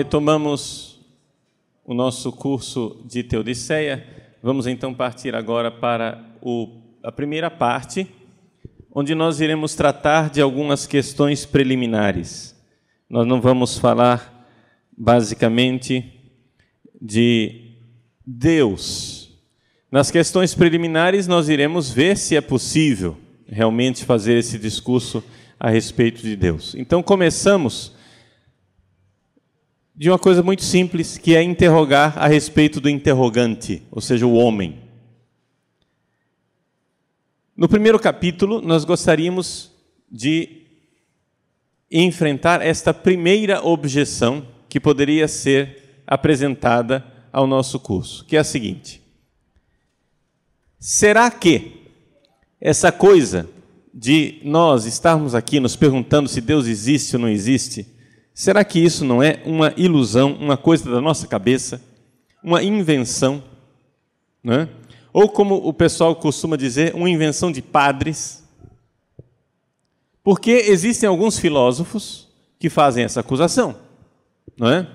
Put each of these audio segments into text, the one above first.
Retomamos o nosso curso de Teodiceia. Vamos então partir agora para o, a primeira parte, onde nós iremos tratar de algumas questões preliminares. Nós não vamos falar basicamente de Deus. Nas questões preliminares, nós iremos ver se é possível realmente fazer esse discurso a respeito de Deus. Então, começamos de uma coisa muito simples, que é interrogar a respeito do interrogante, ou seja, o homem. No primeiro capítulo, nós gostaríamos de enfrentar esta primeira objeção que poderia ser apresentada ao nosso curso, que é a seguinte: será que essa coisa de nós estarmos aqui nos perguntando se Deus existe ou não existe, Será que isso não é uma ilusão, uma coisa da nossa cabeça, uma invenção? Né? Ou, como o pessoal costuma dizer, uma invenção de padres? Porque existem alguns filósofos que fazem essa acusação, não é?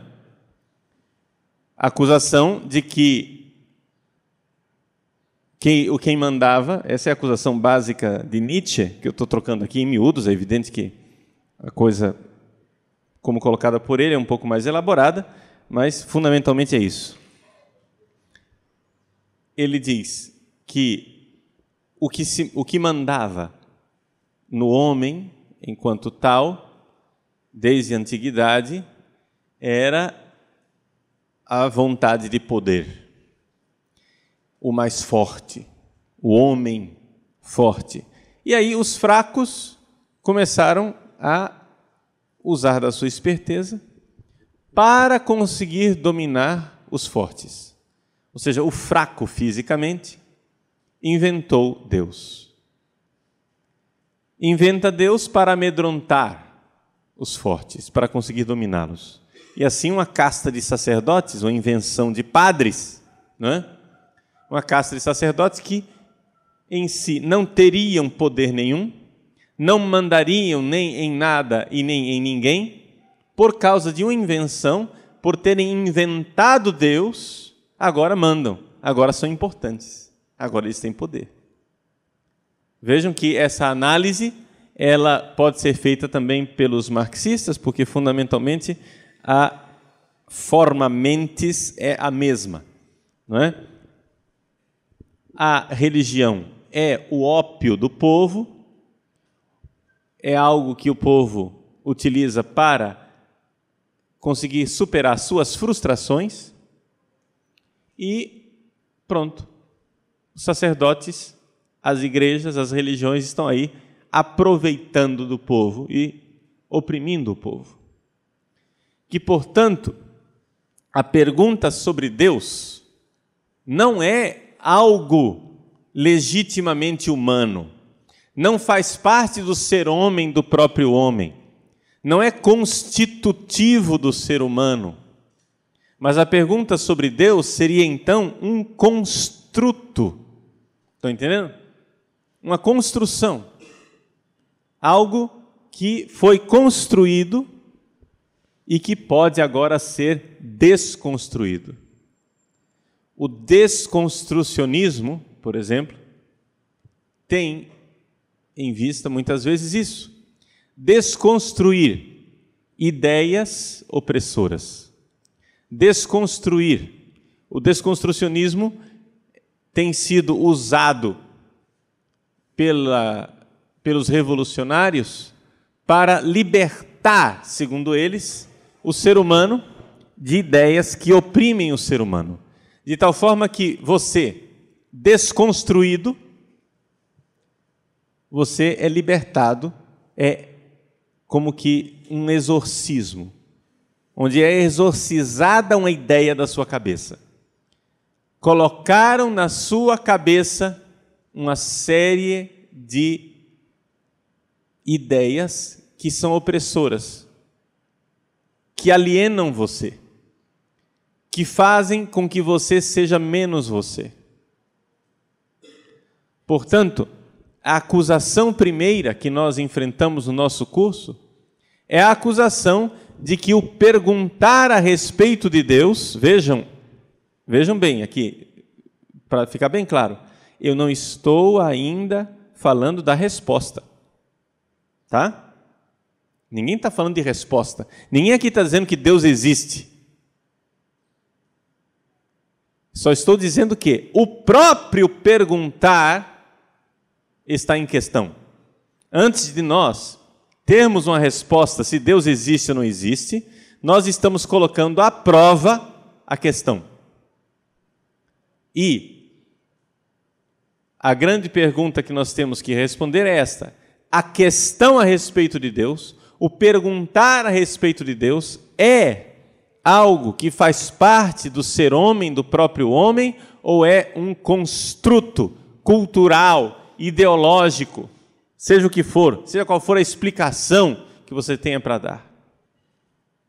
A acusação de que quem, quem mandava, essa é a acusação básica de Nietzsche, que eu estou trocando aqui em miúdos, é evidente que a coisa como colocada por ele, é um pouco mais elaborada, mas fundamentalmente é isso. Ele diz que o que, se, o que mandava no homem, enquanto tal, desde a antiguidade, era a vontade de poder. O mais forte, o homem forte. E aí os fracos começaram a usar da sua esperteza para conseguir dominar os fortes. Ou seja, o fraco fisicamente inventou Deus. Inventa Deus para amedrontar os fortes, para conseguir dominá-los. E assim uma casta de sacerdotes, uma invenção de padres, não é? uma casta de sacerdotes que em si não teriam poder nenhum, não mandariam nem em nada e nem em ninguém, por causa de uma invenção, por terem inventado Deus, agora mandam, agora são importantes, agora eles têm poder. Vejam que essa análise ela pode ser feita também pelos marxistas, porque fundamentalmente a forma mentes é a mesma, não é? A religião é o ópio do povo, é algo que o povo utiliza para conseguir superar suas frustrações e pronto. Os sacerdotes, as igrejas, as religiões estão aí aproveitando do povo e oprimindo o povo. Que, portanto, a pergunta sobre Deus não é algo legitimamente humano não faz parte do ser homem do próprio homem, não é constitutivo do ser humano. Mas a pergunta sobre Deus seria então um construto. Estão entendendo? Uma construção. Algo que foi construído e que pode agora ser desconstruído. O desconstrucionismo, por exemplo, tem em vista muitas vezes isso: desconstruir ideias opressoras. Desconstruir. O desconstrucionismo tem sido usado pela, pelos revolucionários para libertar, segundo eles, o ser humano de ideias que oprimem o ser humano. De tal forma que você, desconstruído, você é libertado, é como que um exorcismo, onde é exorcizada uma ideia da sua cabeça. Colocaram na sua cabeça uma série de ideias que são opressoras, que alienam você, que fazem com que você seja menos você. Portanto, a acusação primeira que nós enfrentamos no nosso curso é a acusação de que o perguntar a respeito de Deus, vejam, vejam bem aqui, para ficar bem claro, eu não estou ainda falando da resposta, tá? Ninguém está falando de resposta. Ninguém aqui está dizendo que Deus existe. Só estou dizendo que o próprio perguntar está em questão. Antes de nós termos uma resposta se Deus existe ou não existe, nós estamos colocando à prova a questão. E a grande pergunta que nós temos que responder é esta: a questão a respeito de Deus, o perguntar a respeito de Deus, é algo que faz parte do ser homem, do próprio homem, ou é um construto cultural, ideológico, seja o que for, seja qual for a explicação que você tenha para dar.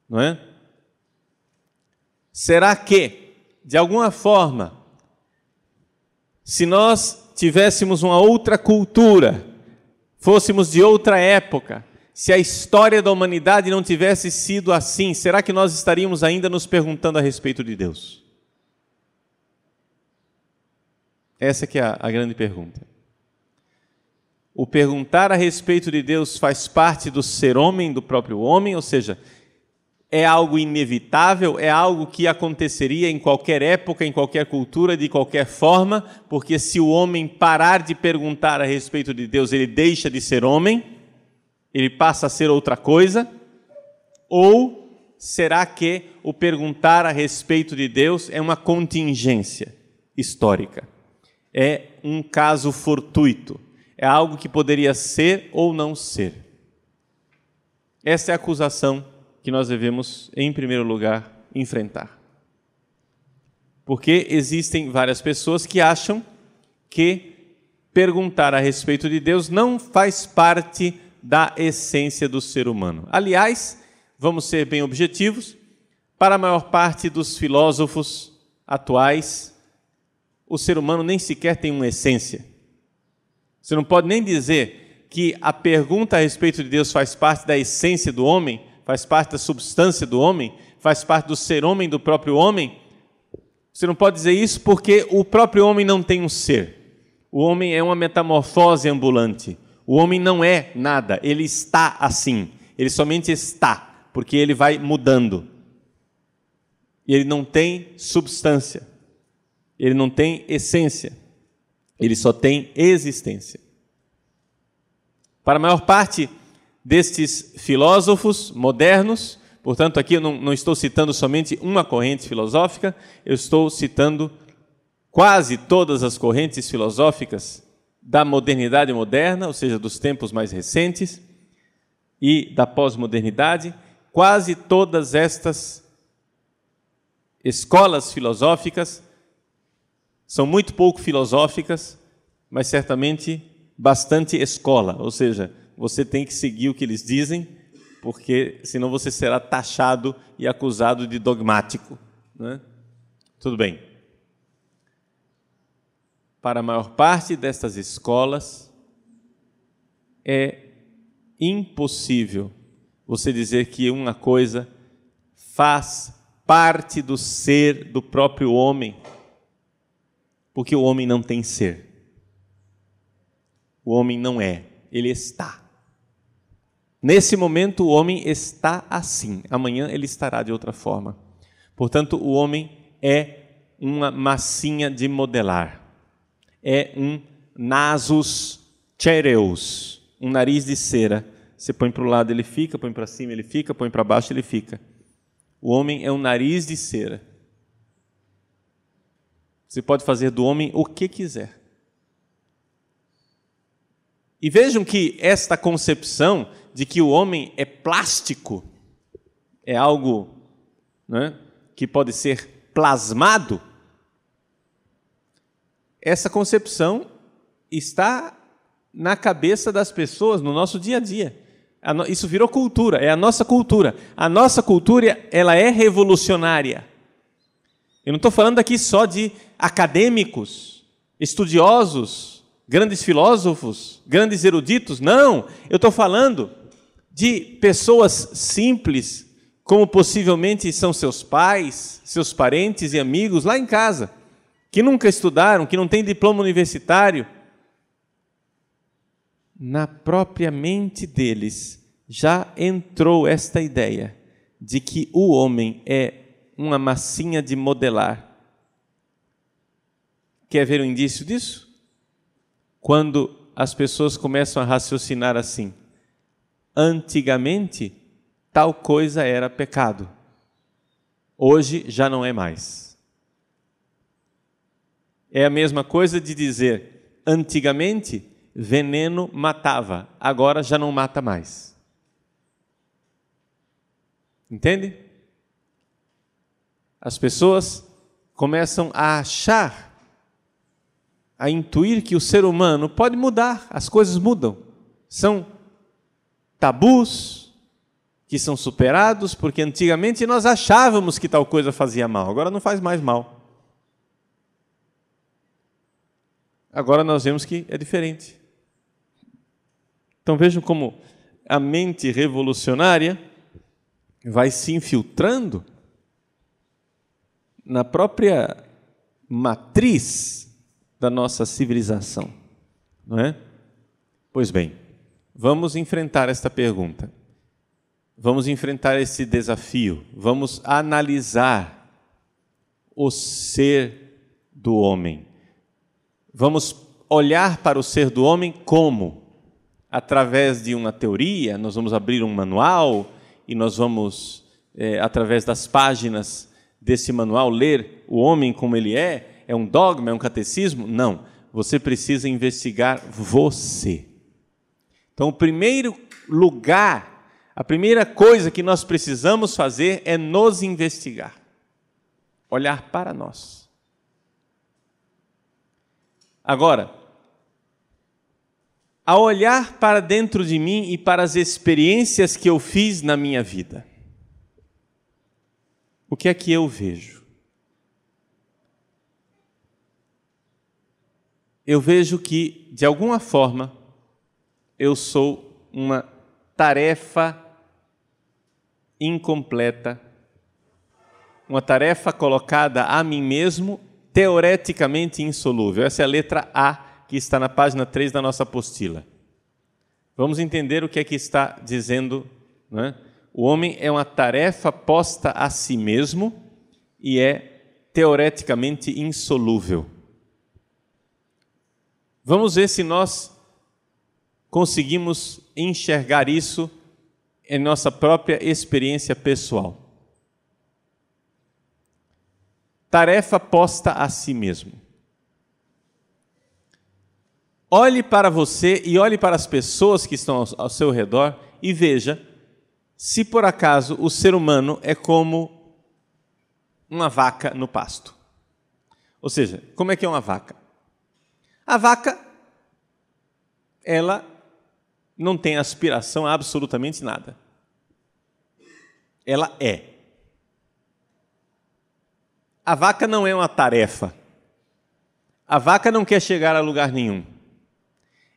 Não é? Será que, de alguma forma, se nós tivéssemos uma outra cultura, fôssemos de outra época, se a história da humanidade não tivesse sido assim, será que nós estaríamos ainda nos perguntando a respeito de Deus? Essa que é a, a grande pergunta. O perguntar a respeito de Deus faz parte do ser homem, do próprio homem, ou seja, é algo inevitável, é algo que aconteceria em qualquer época, em qualquer cultura, de qualquer forma, porque se o homem parar de perguntar a respeito de Deus, ele deixa de ser homem ele passa a ser outra coisa? Ou será que o perguntar a respeito de Deus é uma contingência histórica? É um caso fortuito? É algo que poderia ser ou não ser? Essa é a acusação que nós devemos, em primeiro lugar, enfrentar. Porque existem várias pessoas que acham que perguntar a respeito de Deus não faz parte da essência do ser humano. Aliás, vamos ser bem objetivos, para a maior parte dos filósofos atuais, o ser humano nem sequer tem uma essência. Você não pode nem dizer que a pergunta a respeito de Deus faz parte da essência do homem, faz parte da substância do homem, faz parte do ser homem do próprio homem. Você não pode dizer isso porque o próprio homem não tem um ser. O homem é uma metamorfose ambulante. O homem não é nada, ele está assim. Ele somente está, porque ele vai mudando. E ele não tem substância. Ele não tem essência. Ele só tem existência. Para a maior parte destes filósofos modernos, portanto, aqui eu não, não estou citando somente uma corrente filosófica, eu estou citando quase todas as correntes filosóficas da modernidade moderna, ou seja, dos tempos mais recentes, e da pós-modernidade, quase todas estas escolas filosóficas são muito pouco filosóficas, mas certamente bastante escola, ou seja, você tem que seguir o que eles dizem, porque senão você será taxado e acusado de dogmático. Né? Tudo bem para a maior parte destas escolas, é impossível você dizer que uma coisa faz parte do ser do próprio homem, porque o homem não tem ser. O homem não é, ele está. Nesse momento, o homem está assim, amanhã ele estará de outra forma. Portanto, o homem é uma massinha de modelar é um nasus cereus, um nariz de cera. Você põe para o lado, ele fica, põe para cima, ele fica, põe para baixo, ele fica. O homem é um nariz de cera. Você pode fazer do homem o que quiser. E vejam que esta concepção de que o homem é plástico é algo né, que pode ser plasmado essa concepção está na cabeça das pessoas no nosso dia a dia. Isso virou cultura, é a nossa cultura. A nossa cultura ela é revolucionária. Eu não estou falando aqui só de acadêmicos, estudiosos, grandes filósofos, grandes eruditos. Não, eu estou falando de pessoas simples como possivelmente são seus pais, seus parentes e amigos lá em casa, que nunca estudaram, que não têm diploma universitário. Na própria mente deles já entrou esta ideia de que o homem é uma massinha de modelar. Quer ver um indício disso? Quando as pessoas começam a raciocinar assim: antigamente, tal coisa era pecado, hoje já não é mais. É a mesma coisa de dizer: antigamente, veneno matava, agora já não mata mais. Entende? As pessoas começam a achar, a intuir que o ser humano pode mudar, as coisas mudam. São tabus que são superados, porque antigamente nós achávamos que tal coisa fazia mal, agora não faz mais mal. Agora nós vemos que é diferente. Então vejam como a mente revolucionária vai se infiltrando na própria matriz da nossa civilização, não é? Pois bem, vamos enfrentar esta pergunta. Vamos enfrentar esse desafio. Vamos analisar o ser do homem. Vamos olhar para o ser do homem como? Através de uma teoria, nós vamos abrir um manual, e nós vamos, é, através das páginas desse manual, ler o homem como ele é? É um dogma, é um catecismo? Não. Você precisa investigar você. Então, o primeiro lugar, a primeira coisa que nós precisamos fazer é nos investigar, olhar para nós. Agora, a olhar para dentro de mim e para as experiências que eu fiz na minha vida. O que é que eu vejo? Eu vejo que, de alguma forma, eu sou uma tarefa incompleta, uma tarefa colocada a mim mesmo, teoreticamente insolúvel. Essa é a letra A que está na página 3 da nossa apostila. Vamos entender o que é que está dizendo. É? O homem é uma tarefa posta a si mesmo e é teoreticamente insolúvel. Vamos ver se nós conseguimos enxergar isso em nossa própria experiência pessoal. Tarefa posta a si mesmo. Olhe para você e olhe para as pessoas que estão ao seu redor e veja se por acaso o ser humano é como uma vaca no pasto. Ou seja, como é que é uma vaca? A vaca, ela não tem aspiração a absolutamente nada. Ela é. A vaca não é uma tarefa. A vaca não quer chegar a lugar nenhum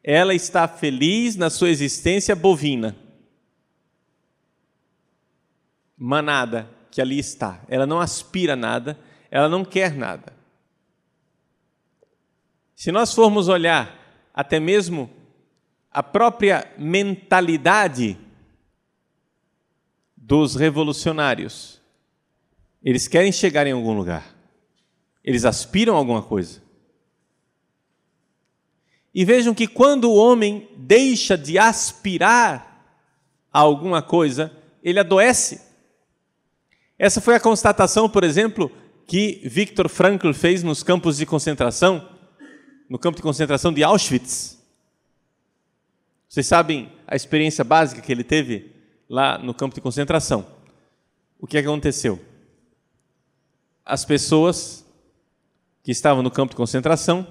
ela está feliz na sua existência bovina. Manada que ali está. Ela não aspira nada, ela não quer nada. Se nós formos olhar até mesmo a própria mentalidade dos revolucionários, eles querem chegar em algum lugar. Eles aspiram a alguma coisa. E vejam que quando o homem deixa de aspirar a alguma coisa, ele adoece. Essa foi a constatação, por exemplo, que Viktor Frankl fez nos campos de concentração, no campo de concentração de Auschwitz. Vocês sabem a experiência básica que ele teve lá no campo de concentração. O que, aconteceu? As pessoas que estavam no campo de concentração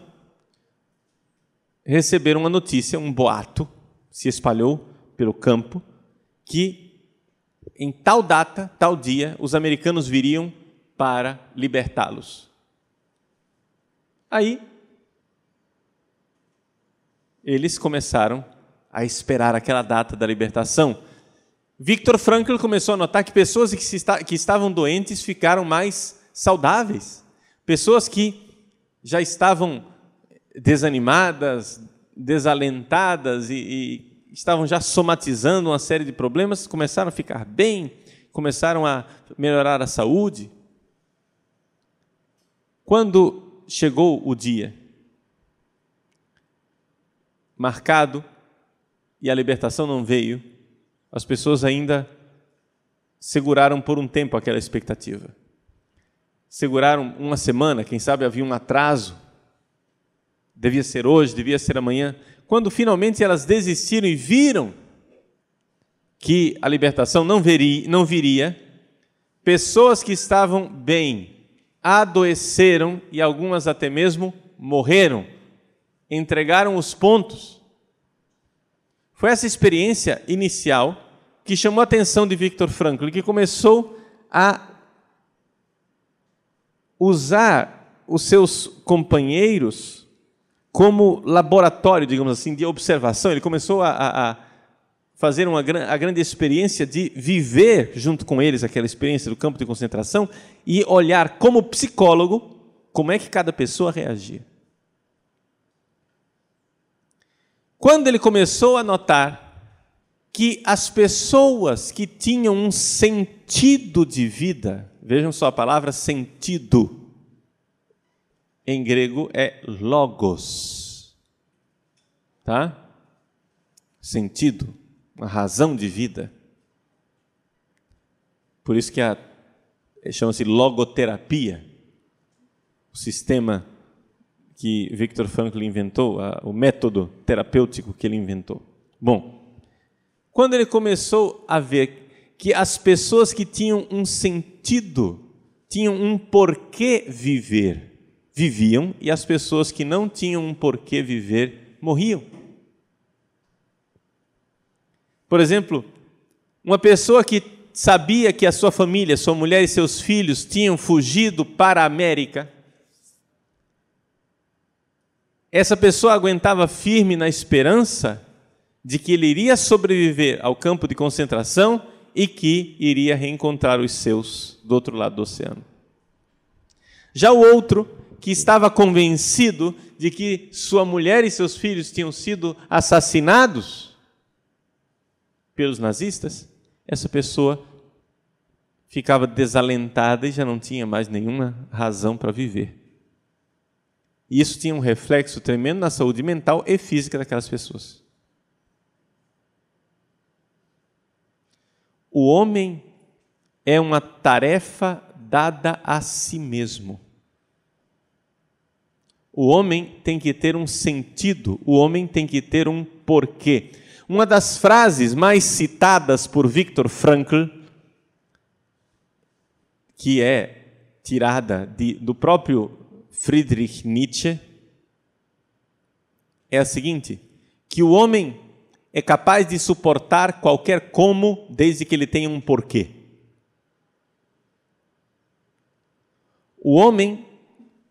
receberam uma notícia, um boato se espalhou pelo campo que em tal data, tal dia, os americanos viriam para libertá-los. Aí eles começaram a esperar aquela data da libertação. Victor Frankl começou a notar que pessoas que, está, que estavam doentes ficaram mais saudáveis. Pessoas que já estavam desanimadas, desalentadas e, e estavam já somatizando uma série de problemas, começaram a ficar bem, começaram a melhorar a saúde. Quando chegou o dia marcado e a libertação não veio, as pessoas ainda seguraram por um tempo aquela expectativa. Seguraram uma semana, quem sabe havia um atraso. Devia ser hoje, devia ser amanhã. Quando finalmente elas desistiram e viram que a libertação não, veria, não viria, pessoas que estavam bem adoeceram e algumas até mesmo morreram, entregaram os pontos. Foi essa experiência inicial que chamou a atenção de Viktor Frankl, que começou a usar os seus companheiros como laboratório, digamos assim, de observação. Ele começou a, a, fazer uma a grande experiência de viver junto com eles aquela experiência do campo de concentração e olhar como psicólogo como é que cada pessoa reagia. Quando ele começou a notar que as pessoas que tinham um sentido de vida, vejam só a palavra sentido, em grego é logos, tá? Sentido, uma razão de vida. Por isso que a chama-se logoterapia, o sistema que Viktor Frankl inventou, o método terapêutico que ele inventou. Bom, quando ele começou a ver que as pessoas que tinham um sentido, tinham um porquê viver, viviam, e as pessoas que não tinham um porquê viver, morriam. Por exemplo, uma pessoa que sabia que a sua família, sua mulher e seus filhos tinham fugido para a América, essa pessoa aguentava firme na esperança de que ele iria sobreviver ao campo de concentração e que iria reencontrar os seus do outro lado do oceano. Já o outro, que estava convencido de que sua mulher e seus filhos tinham sido assassinados pelos nazistas, essa pessoa ficava desalentada e já não tinha mais nenhuma razão para viver. E isso tinha um reflexo tremendo na saúde mental e física daquelas pessoas. O homem é uma tarefa dada a si mesmo. O homem tem que ter um sentido, o homem tem que ter um porquê. Uma das frases mais citadas por Viktor Frankl, que é tirada de, do próprio Friedrich Nietzsche é a seguinte: que o homem é capaz de suportar qualquer como desde que ele tenha um porquê. O homem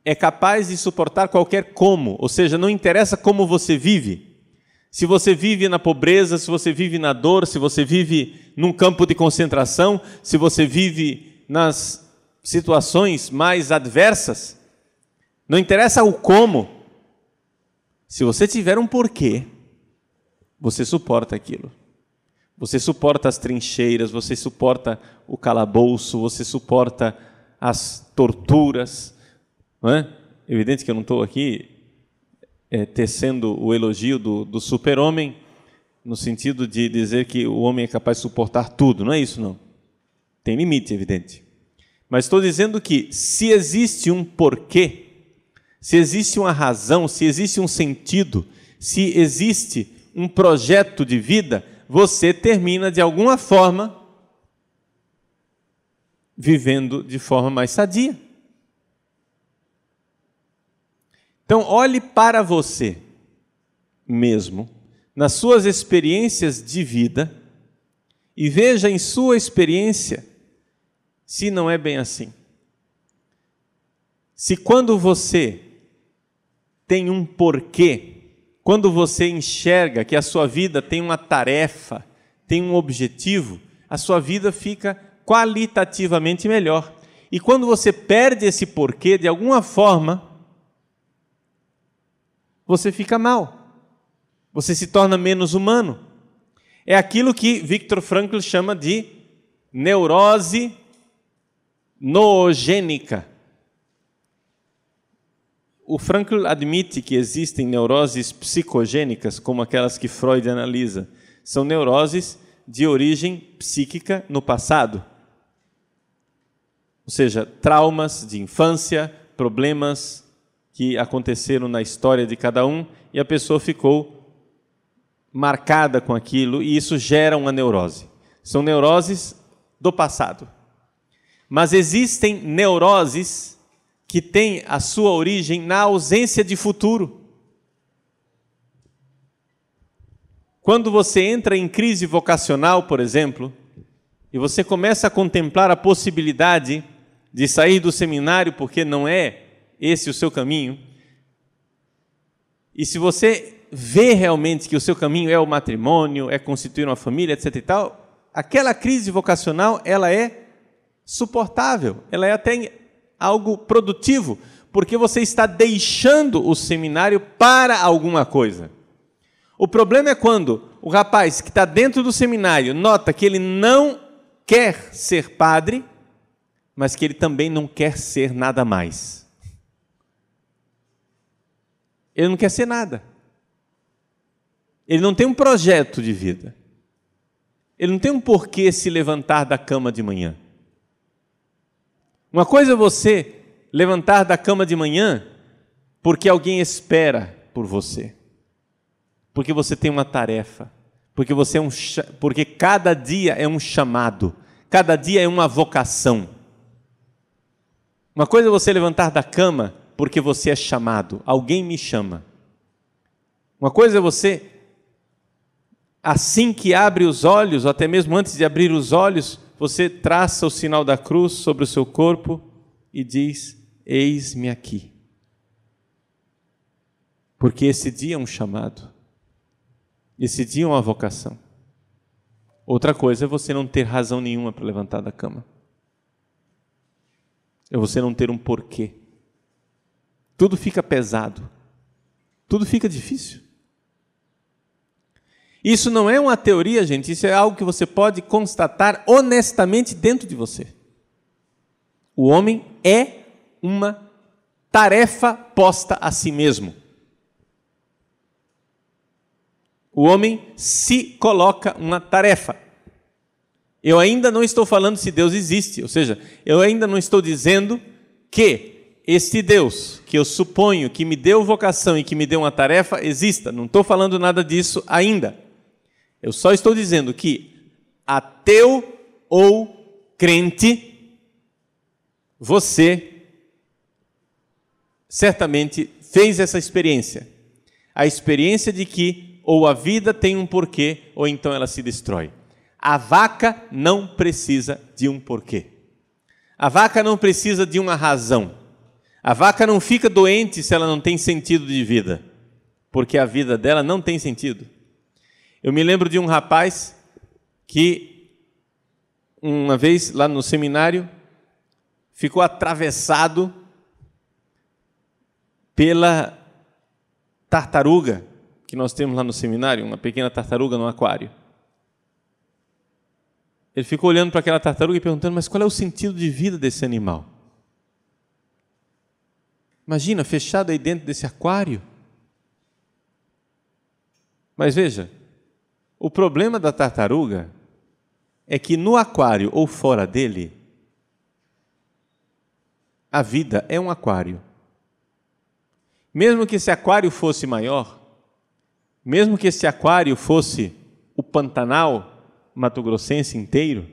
é capaz de suportar qualquer como, ou seja, não interessa como você vive. Se você vive na pobreza, se você vive na dor, se você vive num campo de concentração, se você vive nas situações mais adversas, não interessa o como. Se você tiver um porquê, você suporta aquilo. Você suporta as trincheiras, você suporta o calabouço, você suporta as torturas. Não é? Evidente que eu não estou aqui é, tecendo o elogio do, do super-homem, no sentido de dizer que o homem é capaz de suportar tudo. Não é isso, não. Tem limite, evidente. Mas estou dizendo que se existe um porquê, se existe uma razão, se existe um sentido, se existe um projeto de vida, você termina de alguma forma vivendo de forma mais sadia. Então, olhe para você mesmo, nas suas experiências de vida, e veja em sua experiência se não é bem assim. Se quando você tem um porquê, quando você enxerga que a sua vida tem uma tarefa, tem um objetivo, a sua vida fica qualitativamente melhor. E quando você perde esse porquê, de alguma forma, você fica mal. Você se torna menos humano. É aquilo que Viktor Frankl chama de neurose noogênica. O Frankl admite que existem neuroses psicogênicas, como aquelas que Freud analisa. São neuroses de origem psíquica no passado. Ou seja, traumas de infância, problemas que aconteceram na história de cada um e a pessoa ficou marcada com aquilo e isso gera uma neurose. São neuroses do passado. Mas existem neuroses que têm a sua origem na ausência de futuro. Quando você entra em crise vocacional, por exemplo, e você começa a contemplar a possibilidade de sair do seminário porque não é esse o seu caminho, e se você vê realmente que o seu caminho é o matrimônio, é constituir uma família, etc e tal, aquela crise vocacional, ela é suportável, ela é até algo produtivo, porque você está deixando o seminário para alguma coisa. O problema é quando o rapaz que está dentro do seminário nota que ele não quer ser padre, mas que ele também não quer ser nada mais. Ele não quer ser nada. Ele não tem um projeto de vida. Ele não tem um porquê se levantar da cama de manhã. Uma coisa é você levantar da cama de manhã porque alguém espera por você. Porque você tem uma tarefa. Porque você é um porque cada dia é um chamado, cada dia é uma vocação. Uma coisa é você levantar da cama porque você é chamado, alguém me chama. Uma coisa é você assim que abre os olhos, ou até mesmo antes de abrir os olhos, você traça o sinal da cruz sobre o seu corpo e diz: Eis-me aqui. Porque esse dia é um chamado, esse dia é uma vocação. Outra coisa é você não ter razão nenhuma para levantar da cama, é você não ter um porquê. Tudo fica pesado, tudo fica difícil. Isso não é uma teoria, gente, isso é algo que você pode constatar honestamente dentro de você. O homem é uma tarefa posta a si mesmo. O homem se coloca uma tarefa. Eu ainda não estou falando se Deus existe, ou seja, eu ainda não estou dizendo que este Deus, que eu suponho que me deu vocação e que me deu uma tarefa, exista. Não estou falando nada disso ainda. Eu só estou dizendo que ateu ou crente, você certamente fez essa experiência. A experiência de que ou a vida tem um porquê ou então ela se destrói. A vaca não precisa de um porquê. A vaca não precisa de uma razão. A vaca não fica doente se ela não tem sentido de vida, porque a vida dela não tem sentido. Eu me lembro de um rapaz que, uma vez lá no seminário, ficou atravessado pela tartaruga que nós temos lá no seminário, uma pequena tartaruga no aquário. Ele ficou olhando para aquela tartaruga e perguntando: Mas qual é o sentido de vida desse animal? Imagina, fechado aí dentro desse aquário. Mas veja, o problema da tartaruga é que no aquário ou fora dele, a vida é um aquário. Mesmo que esse aquário fosse maior, mesmo que esse aquário fosse o Pantanal Mato Grossense inteiro,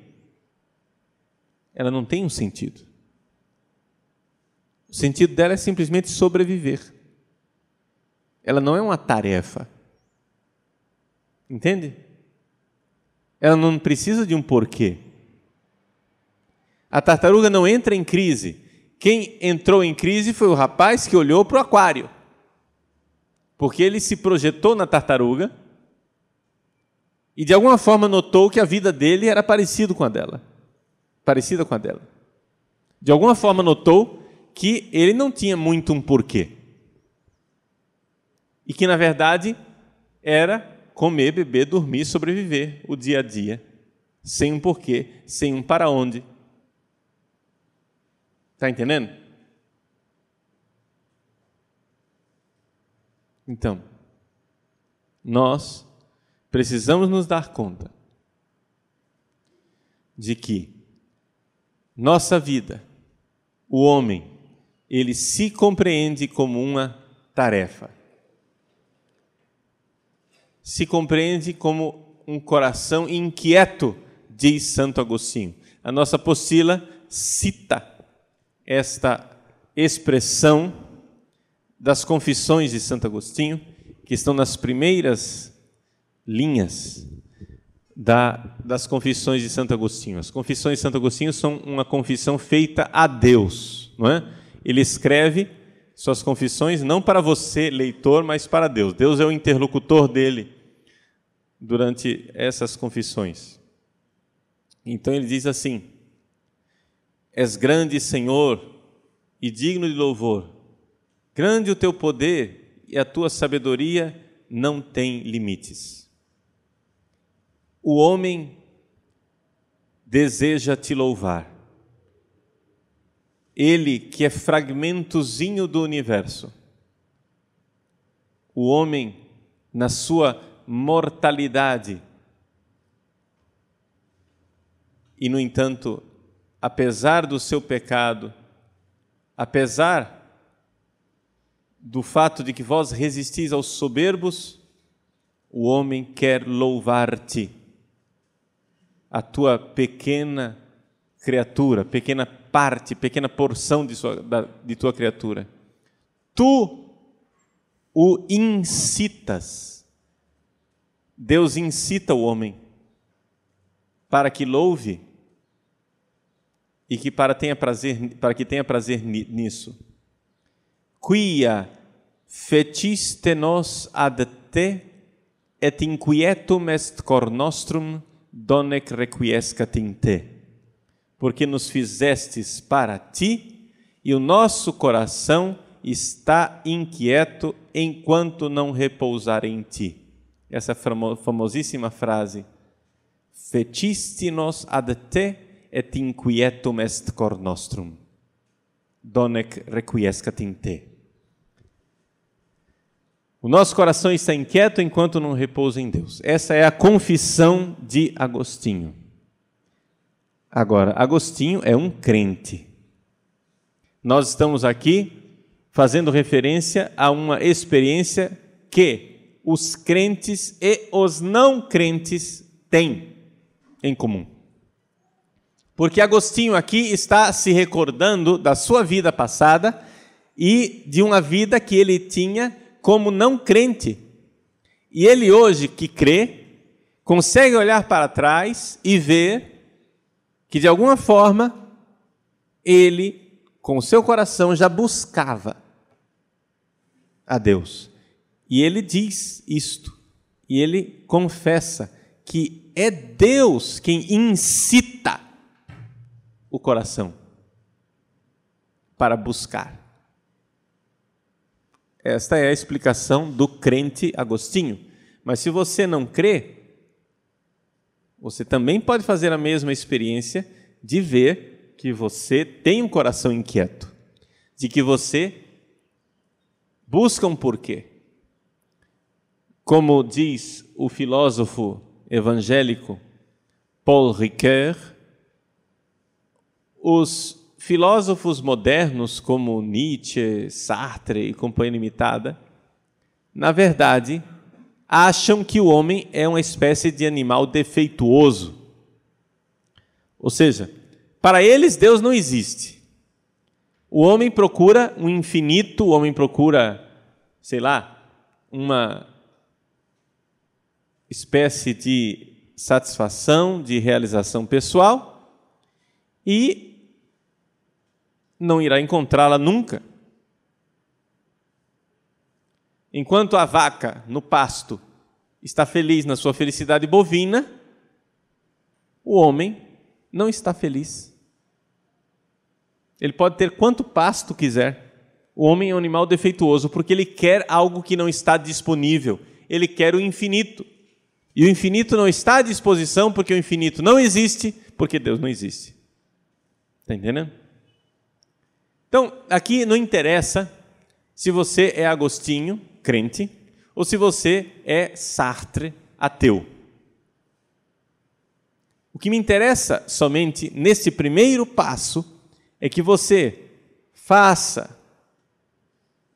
ela não tem um sentido. O sentido dela é simplesmente sobreviver. Ela não é uma tarefa. Entende? Ela não precisa de um porquê. A tartaruga não entra em crise. Quem entrou em crise foi o rapaz que olhou para o aquário. Porque ele se projetou na tartaruga e de alguma forma notou que a vida dele era parecida com a dela. Parecida com a dela. De alguma forma notou que ele não tinha muito um porquê. E que, na verdade, era comer, beber, dormir, sobreviver o dia a dia, sem um porquê, sem um para onde. Está entendendo? Então, nós precisamos nos dar conta de que nossa vida, o homem, ele se compreende como uma tarefa. Se compreende como um coração inquieto, diz Santo Agostinho. A nossa apostila cita esta expressão das confissões de Santo Agostinho, que estão nas primeiras linhas da, das confissões de Santo Agostinho. As confissões de Santo Agostinho são uma confissão feita a Deus, não é? Ele escreve suas confissões não para você, leitor, mas para Deus. Deus é o interlocutor dele durante essas confissões. Então ele diz assim: És grande, Senhor, e digno de louvor. Grande o teu poder e a tua sabedoria não tem limites. O homem deseja te louvar. Ele que é fragmentozinho do universo. O homem, na sua mortalidade, e no entanto, apesar do seu pecado, apesar do fato de que vós resistis aos soberbos, o homem quer louvar-te a tua pequena criatura, pequena parte, pequena porção de, sua, da, de tua criatura. Tu o incitas. Deus incita o homem para que louve e que para tenha prazer para que tenha prazer nisso. Quia fetiste nos ad te et inquietum est cor nostrum donec requiescat in te, porque nos fizestes para ti e o nosso coração está inquieto enquanto não repousar em ti. Essa famosíssima frase. Fetiste-nos ad te et inquietum est cor nostrum. Donec requiescat in te. O nosso coração está inquieto enquanto não repousa em Deus. Essa é a confissão de Agostinho. Agora, Agostinho é um crente. Nós estamos aqui fazendo referência a uma experiência que os crentes e os não crentes têm em comum. Porque Agostinho aqui está se recordando da sua vida passada e de uma vida que ele tinha como não crente. E ele hoje que crê, consegue olhar para trás e ver que de alguma forma ele, com o seu coração, já buscava a Deus. E ele diz isto, e ele confessa que é Deus quem incita o coração para buscar. Esta é a explicação do crente Agostinho. Mas se você não crê, você também pode fazer a mesma experiência de ver que você tem um coração inquieto, de que você busca um porquê. Como diz o filósofo evangélico Paul Ricoeur, os filósofos modernos como Nietzsche, Sartre e companhia limitada, na verdade, acham que o homem é uma espécie de animal defeituoso. Ou seja, para eles Deus não existe. O homem procura um infinito, o homem procura, sei lá, uma espécie de satisfação, de realização pessoal, e não irá encontrá-la nunca. Enquanto a vaca no pasto está feliz na sua felicidade bovina, o homem não está feliz. Ele pode ter quanto pasto quiser. O homem é um animal defeituoso porque ele quer algo que não está disponível. Ele quer o infinito. E o infinito não está à disposição porque o infinito não existe, porque Deus não existe. Está entendendo? Então, aqui não interessa se você é Agostinho, crente, ou se você é Sartre, ateu. O que me interessa somente nesse primeiro passo é que você faça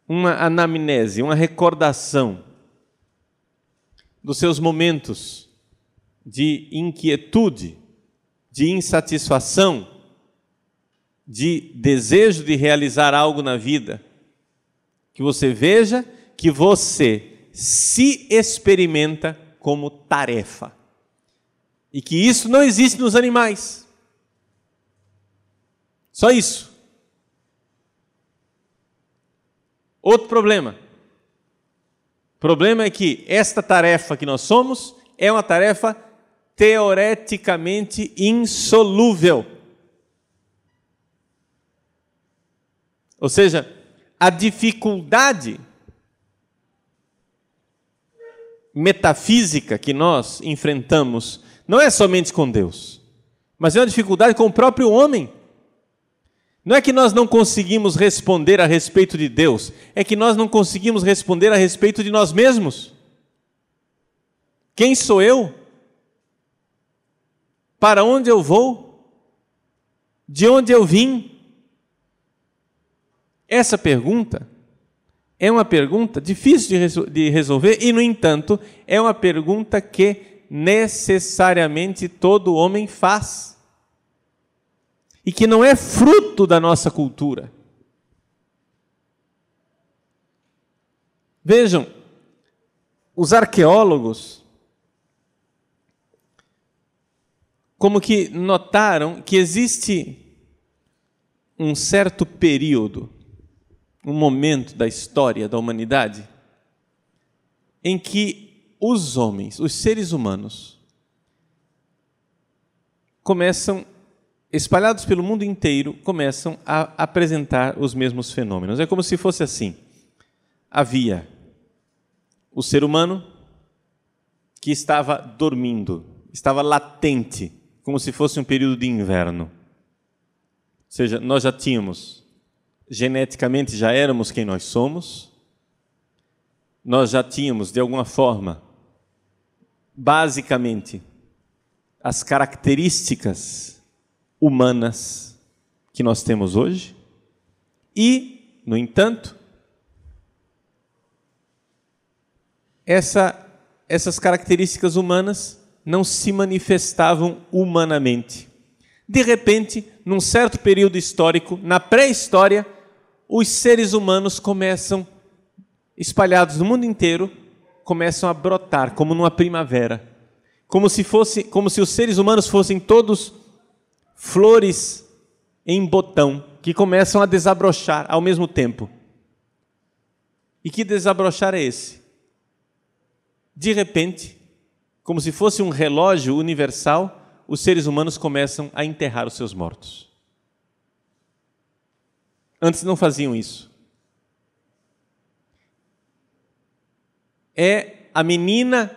uma anamnese, uma recordação dos seus momentos de inquietude, de insatisfação, de desejo de realizar algo na vida. Que você veja que você se experimenta como tarefa. E que isso não existe nos animais. Só isso. Outro problema. O problema é que esta tarefa que nós somos é uma tarefa teoreticamente insolúvel. Ou seja, a dificuldade metafísica que nós enfrentamos não é somente com Deus, mas é uma dificuldade com o próprio homem. Não é que nós não conseguimos responder a respeito de Deus, é que nós não conseguimos responder a respeito de nós mesmos. Quem sou eu? Para onde eu vou? De onde eu vim? Essa pergunta é uma pergunta difícil de resolver e, no entanto, é uma pergunta que necessariamente todo homem faz e que não é fruto da nossa cultura. Vejam, os arqueólogos, como que notaram que existe um certo período, um momento da história da humanidade, em que os homens, os seres humanos, começam espalhados pelo mundo inteiro, começam a apresentar os mesmos fenômenos. É como se fosse assim: havia o ser humano que estava dormindo, estava latente, como se fosse um período de inverno. Ou seja, nós já tínhamos, geneticamente já éramos quem nós somos, nós já tínhamos, de alguma forma, basicamente, as características humanas que nós temos hoje. E, no entanto, essa, essas características humanas não se manifestavam humanamente. De repente, num certo período histórico, na pré-história, os seres humanos começam, espalhados no mundo inteiro, começam a brotar como numa primavera, como se fosse, como se os seres humanos fossem todos flores em botão que começam a desabrochar ao mesmo tempo. E que desabrochar é esse? De repente, como se fosse um relógio universal, os seres humanos começam a enterrar os seus mortos. Antes não faziam isso. É a menina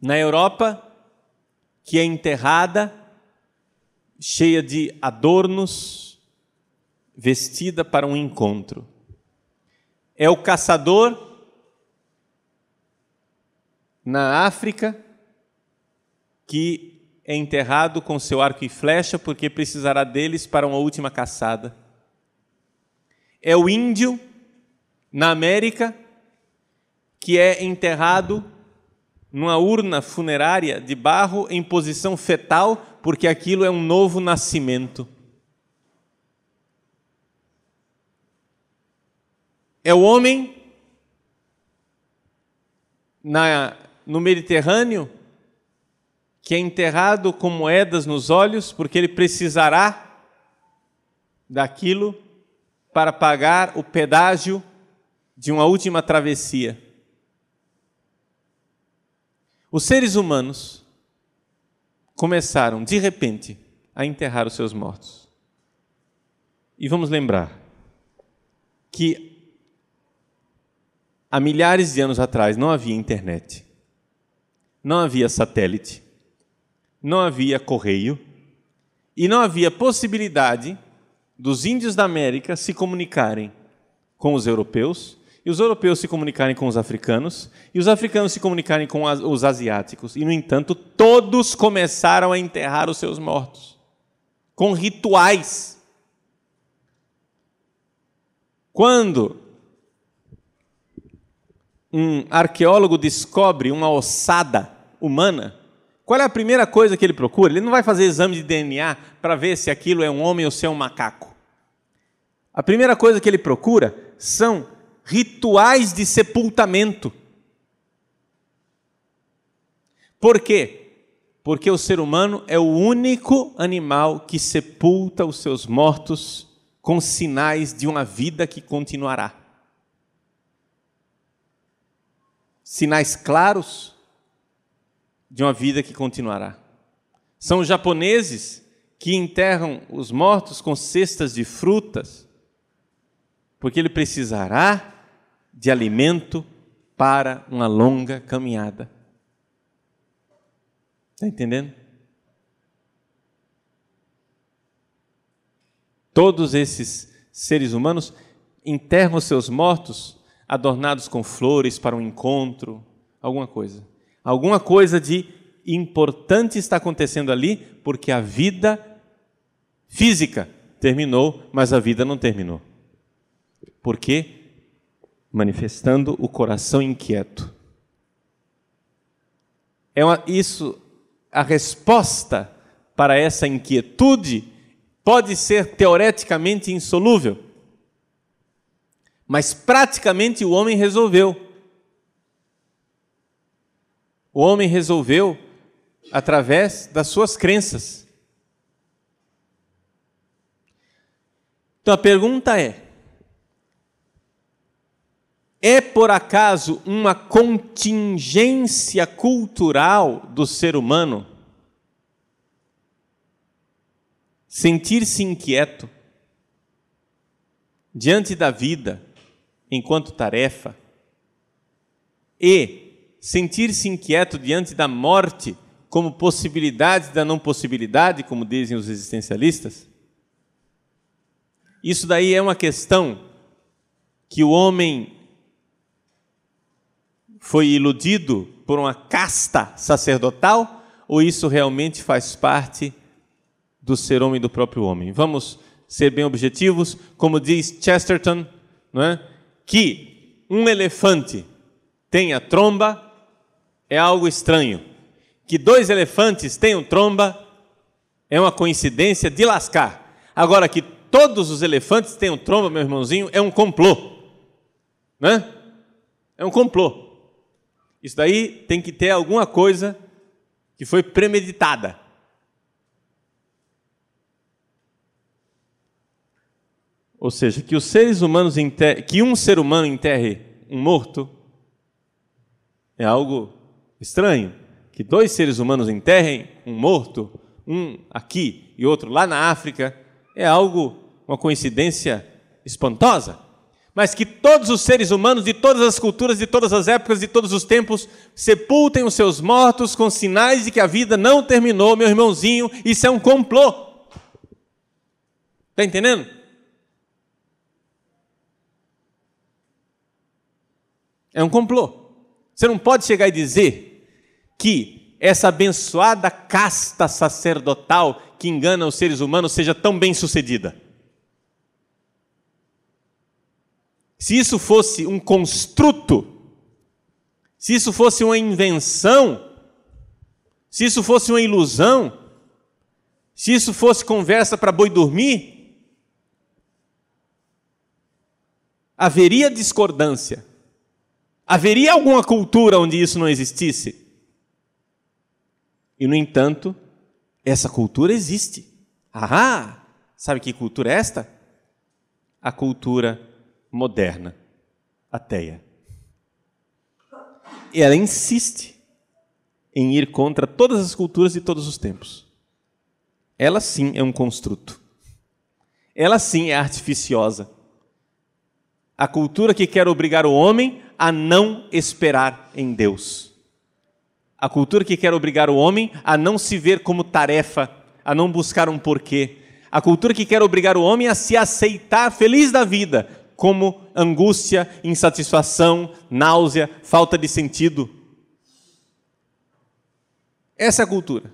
na Europa que é enterrada cheia de adornos, vestida para um encontro. É o caçador na África que é enterrado com seu arco e flecha porque precisará deles para uma última caçada. É o índio na América que é enterrado numa urna funerária de barro em posição fetal porque aquilo é um novo nascimento. É o homem na, no Mediterrâneo que é enterrado com moedas nos olhos, porque ele precisará daquilo para pagar o pedágio de uma última travessia. Os seres humanos começaram, de repente, a enterrar os seus mortos. E vamos lembrar que há milhares de anos atrás não havia internet, não havia satélite, não havia correio e não havia possibilidade dos índios da América se comunicarem com os europeus e os europeus se comunicarem com os africanos e os africanos se comunicarem com os asiáticos. E, no entanto, todos começaram a enterrar os seus mortos com rituais. Quando um arqueólogo descobre uma ossada humana, qual é a primeira coisa que ele procura? Ele não vai fazer exame de DNA para ver se aquilo é um homem ou se é um macaco. A primeira coisa que ele procura são rituais de sepultamento. Por quê? Porque o ser humano é o único animal que sepulta os seus mortos com sinais de uma vida que continuará. Sinais claros de uma vida que continuará. São os japoneses que enterram os mortos com cestas de frutas, porque ele precisará de alimento para uma longa caminhada. Está entendendo? Todos esses seres humanos enterram os seus mortos adornados com flores para um encontro, alguma coisa. Alguma coisa de importante está acontecendo ali, porque a vida física terminou, mas a vida não terminou. Por quê? Manifestando o coração inquieto. É uma, isso, a resposta para essa inquietude pode ser teoreticamente insolúvel, mas praticamente o homem resolveu. O homem resolveu através das suas crenças. Então a pergunta é: é por acaso uma contingência cultural do ser humano sentir-se inquieto diante da vida enquanto tarefa e sentir-se inquieto diante da morte como possibilidade da não possibilidade, como dizem os existencialistas? Isso daí é uma questão que o homem foi iludido por uma casta sacerdotal ou isso realmente faz parte do ser homem do próprio homem? Vamos ser bem objetivos, como diz Chesterton, não é? que um elefante tenha tromba é algo estranho. Que dois elefantes tenham tromba é uma coincidência de lascar. Agora, que todos os elefantes tenham tromba, meu irmãozinho, é um complô. Né? É um complô. Isso daí tem que ter alguma coisa que foi premeditada. Ou seja, que os seres humanos que um ser humano enterre um morto é algo estranho que dois seres humanos enterrem um morto, um aqui e outro lá na África, é algo, uma coincidência espantosa. Mas que todos os seres humanos de todas as culturas, de todas as épocas, de todos os tempos, sepultem os seus mortos com sinais de que a vida não terminou, meu irmãozinho, isso é um complô. Está entendendo? É um complô. Você não pode chegar e dizer que essa abençoada casta sacerdotal que engana os seres humanos seja tão bem sucedida. Se isso fosse um construto, se isso fosse uma invenção, se isso fosse uma ilusão, se isso fosse conversa para boi dormir, haveria discordância. Haveria alguma cultura onde isso não existisse? E, no entanto, essa cultura existe. Ah, sabe que cultura é esta? A cultura moderna, ateia. E ela insiste em ir contra todas as culturas de todos os tempos. Ela sim é um construto. Ela sim é artificiosa. A cultura que quer obrigar o homem a não esperar em Deus. A cultura que quer obrigar o homem a não se ver como tarefa, a não buscar um porquê. A cultura que quer obrigar o homem a se aceitar feliz da vida, como angústia, insatisfação, náusea, falta de sentido. Essa é a cultura.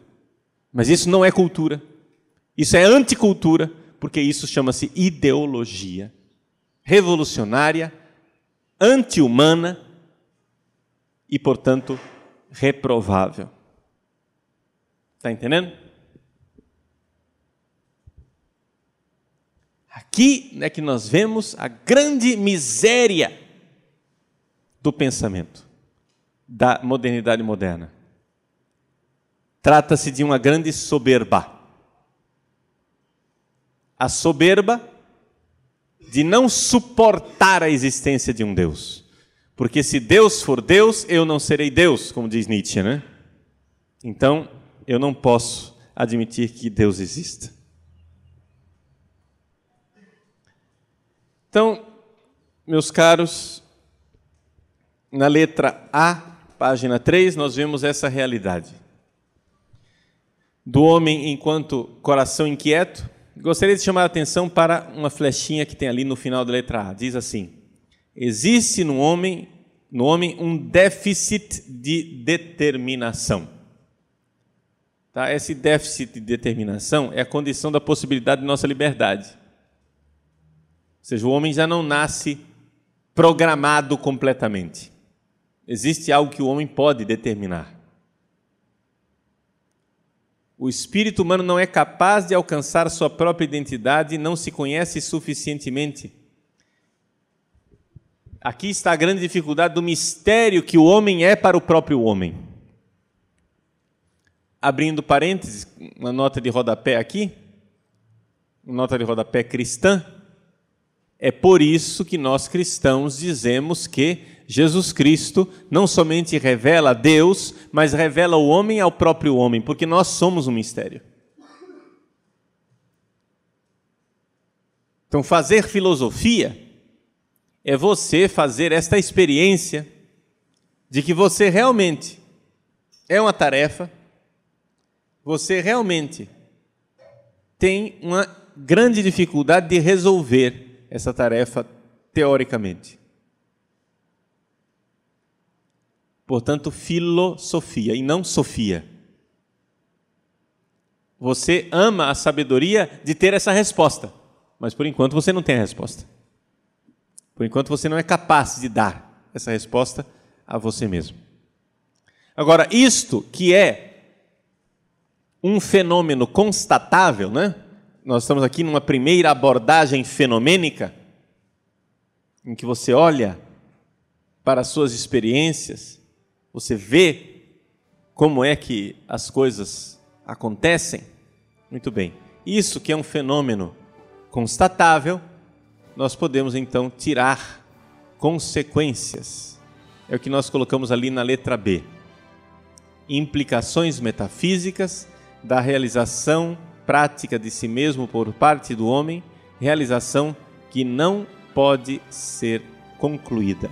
Mas isso não é cultura. Isso é anticultura, porque isso chama-se ideologia revolucionária, anti-humana e, portanto, reprovável. Está entendendo? Aqui é que nós vemos a grande miséria do pensamento da modernidade moderna. Trata-se de uma grande soberba. A soberba de não suportar a existência de um Deus. Porque se Deus for Deus, eu não serei Deus, como diz Nietzsche, né? Então, eu não posso admitir que Deus exista. Então, meus caros, na letra A, página 3, nós vemos essa realidade. Do homem enquanto coração inquieto, Gostaria de chamar a atenção para uma flechinha que tem ali no final da letra A. Diz assim: Existe no homem, no homem um déficit de determinação. Tá? Esse déficit de determinação é a condição da possibilidade de nossa liberdade. Ou seja, o homem já não nasce programado completamente. Existe algo que o homem pode determinar. O espírito humano não é capaz de alcançar sua própria identidade e não se conhece suficientemente. Aqui está a grande dificuldade do mistério que o homem é para o próprio homem. Abrindo parênteses, uma nota de rodapé aqui, uma nota de rodapé cristã. É por isso que nós cristãos dizemos que Jesus Cristo não somente revela Deus, mas revela o homem ao próprio homem, porque nós somos um mistério. Então, fazer filosofia é você fazer esta experiência de que você realmente é uma tarefa, você realmente tem uma grande dificuldade de resolver essa tarefa teoricamente. Portanto, filosofia e não sofia. Você ama a sabedoria de ter essa resposta, mas por enquanto você não tem a resposta. Por enquanto você não é capaz de dar essa resposta a você mesmo. Agora, isto que é um fenômeno constatável, né? Nós estamos aqui numa primeira abordagem fenomênica, em que você olha para as suas experiências você vê como é que as coisas acontecem? Muito bem. Isso que é um fenômeno constatável, nós podemos então tirar consequências. É o que nós colocamos ali na letra B. Implicações metafísicas da realização prática de si mesmo por parte do homem, realização que não pode ser concluída.